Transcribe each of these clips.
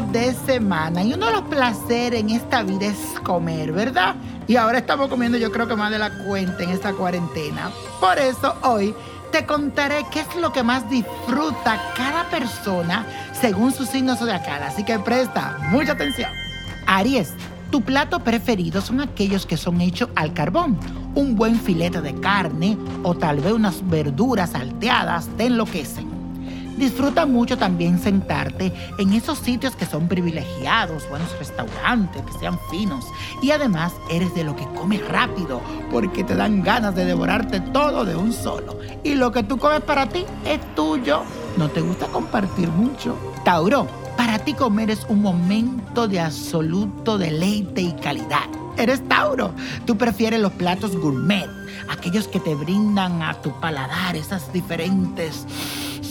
de semana y uno de los placeres en esta vida es comer, ¿verdad? Y ahora estamos comiendo yo creo que más de la cuenta en esta cuarentena. Por eso hoy te contaré qué es lo que más disfruta cada persona según su signo zodiacal. Así que presta mucha atención. Aries, tu plato preferido son aquellos que son hechos al carbón. Un buen filete de carne o tal vez unas verduras salteadas te enloquecen. Disfruta mucho también sentarte en esos sitios que son privilegiados, buenos restaurantes, que sean finos. Y además eres de lo que comes rápido, porque te dan ganas de devorarte todo de un solo. Y lo que tú comes para ti es tuyo. No te gusta compartir mucho. Tauro, para ti comer es un momento de absoluto deleite y calidad. Eres Tauro. Tú prefieres los platos gourmet, aquellos que te brindan a tu paladar esas diferentes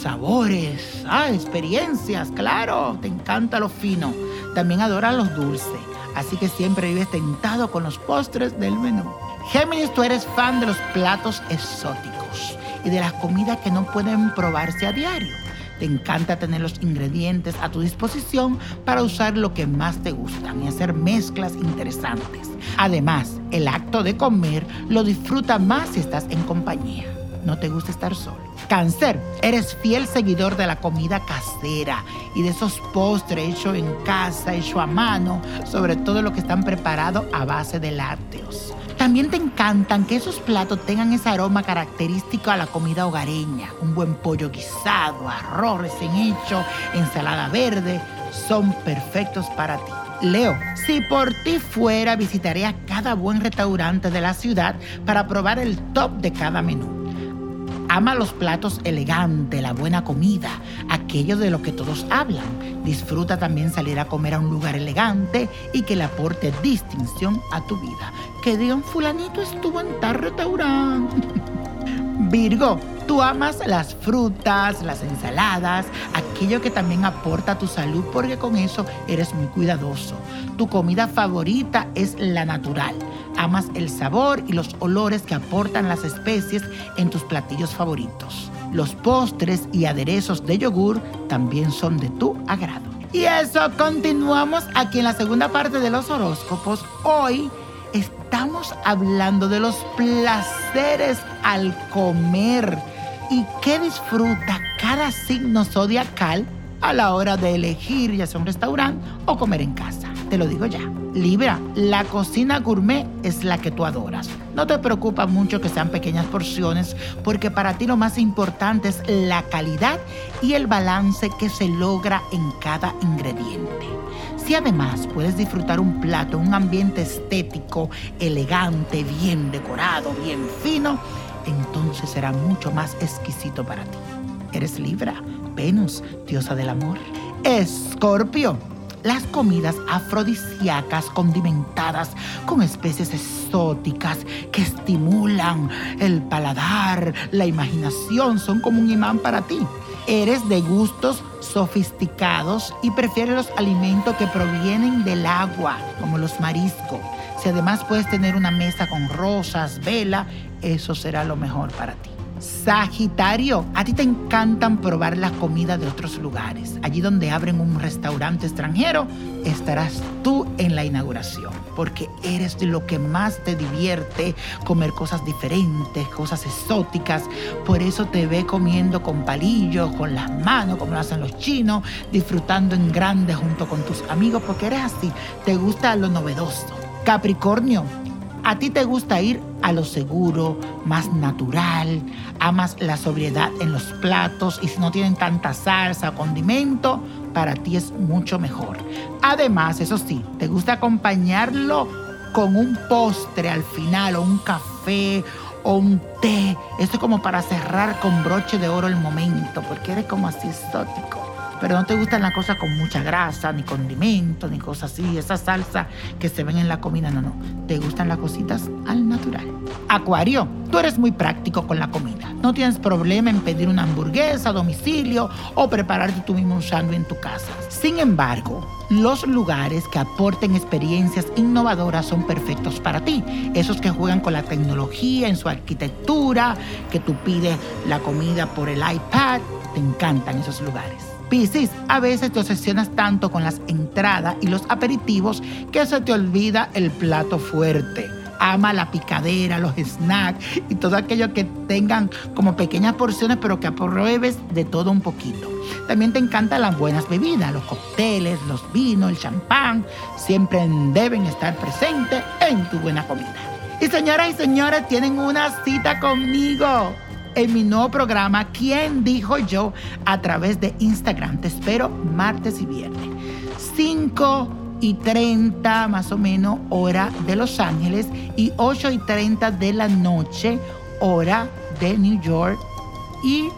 sabores, ah, experiencias, claro, te encanta lo fino. También adoras los dulces, así que siempre vives tentado con los postres del menú. Géminis, tú eres fan de los platos exóticos y de las comidas que no pueden probarse a diario. Te encanta tener los ingredientes a tu disposición para usar lo que más te gusta y hacer mezclas interesantes. Además, el acto de comer lo disfruta más si estás en compañía. No te gusta estar solo. Cáncer, eres fiel seguidor de la comida casera y de esos postres hechos en casa, hechos a mano, sobre todo lo que están preparados a base de lácteos. También te encantan que esos platos tengan ese aroma característico a la comida hogareña. Un buen pollo guisado, arroz recién hecho, ensalada verde, son perfectos para ti. Leo, si por ti fuera, visitaré a cada buen restaurante de la ciudad para probar el top de cada menú. Ama los platos elegantes, la buena comida, aquello de lo que todos hablan. Disfruta también salir a comer a un lugar elegante y que le aporte distinción a tu vida. Que digan, fulanito estuvo en tal restaurante. Virgo, tú amas las frutas, las ensaladas, aquello que también aporta a tu salud porque con eso eres muy cuidadoso. Tu comida favorita es la natural amas el sabor y los olores que aportan las especies en tus platillos favoritos. Los postres y aderezos de yogur también son de tu agrado. Y eso, continuamos aquí en la segunda parte de los horóscopos. Hoy estamos hablando de los placeres al comer y qué disfruta cada signo zodiacal a la hora de elegir ya sea un restaurante o comer en casa. Te lo digo ya. Libra, la cocina gourmet es la que tú adoras. No te preocupa mucho que sean pequeñas porciones porque para ti lo más importante es la calidad y el balance que se logra en cada ingrediente. Si además puedes disfrutar un plato en un ambiente estético, elegante, bien decorado, bien fino, entonces será mucho más exquisito para ti. Eres Libra, Venus, diosa del amor. Escorpio las comidas afrodisíacas condimentadas con especies exóticas que estimulan el paladar, la imaginación, son como un imán para ti. Eres de gustos sofisticados y prefieres los alimentos que provienen del agua, como los mariscos. Si además puedes tener una mesa con rosas, vela, eso será lo mejor para ti. Sagitario, a ti te encantan probar la comida de otros lugares. Allí donde abren un restaurante extranjero, estarás tú en la inauguración, porque eres lo que más te divierte comer cosas diferentes, cosas exóticas. Por eso te ve comiendo con palillos, con las manos, como lo hacen los chinos, disfrutando en grande junto con tus amigos, porque eres así, te gusta lo novedoso. Capricornio, a ti te gusta ir a lo seguro, más natural, amas la sobriedad en los platos y si no tienen tanta salsa o condimento, para ti es mucho mejor. Además, eso sí, te gusta acompañarlo con un postre al final o un café o un té. Esto es como para cerrar con broche de oro el momento, porque eres como así exótico pero no te gustan las cosas con mucha grasa, ni condimentos, ni cosas así, esa salsa que se ven en la comida, no, no. Te gustan las cositas al natural. Acuario, tú eres muy práctico con la comida. No tienes problema en pedir una hamburguesa a domicilio o prepararte tú mismo un sándwich en tu casa. Sin embargo, los lugares que aporten experiencias innovadoras son perfectos para ti. Esos que juegan con la tecnología en su arquitectura, que tú pides la comida por el iPad, te encantan esos lugares. Piscis, a veces te obsesionas tanto con las entradas y los aperitivos que se te olvida el plato fuerte. Ama la picadera, los snacks y todo aquello que tengan como pequeñas porciones, pero que apruebes de todo un poquito. También te encantan las buenas bebidas, los cócteles, los vinos, el champán. Siempre deben estar presentes en tu buena comida. Y señoras y señores, tienen una cita conmigo en mi nuevo programa ¿Quién dijo yo? a través de Instagram. Te espero martes y viernes. 5 y 30 más o menos hora de Los Ángeles y 8 y 30 de la noche hora de New York y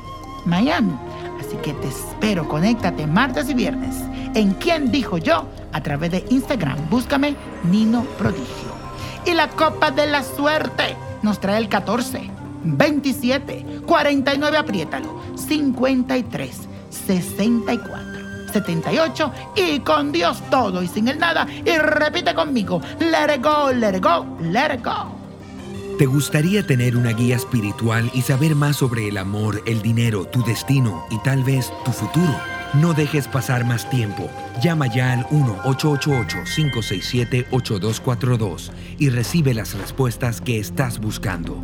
Miami. Así que te espero, conéctate martes y viernes en ¿Quién dijo yo? a través de Instagram. Búscame Nino Prodigio. Y la Copa de la Suerte nos trae el 14 27, 49, apriétalo, 53, 64. 78 y con Dios todo y sin el nada. Y repite conmigo, let it go, let it go, let it go. ¿Te gustaría tener una guía espiritual y saber más sobre el amor, el dinero, tu destino y tal vez tu futuro? No dejes pasar más tiempo. Llama ya al 1-888-567-8242 y recibe las respuestas que estás buscando.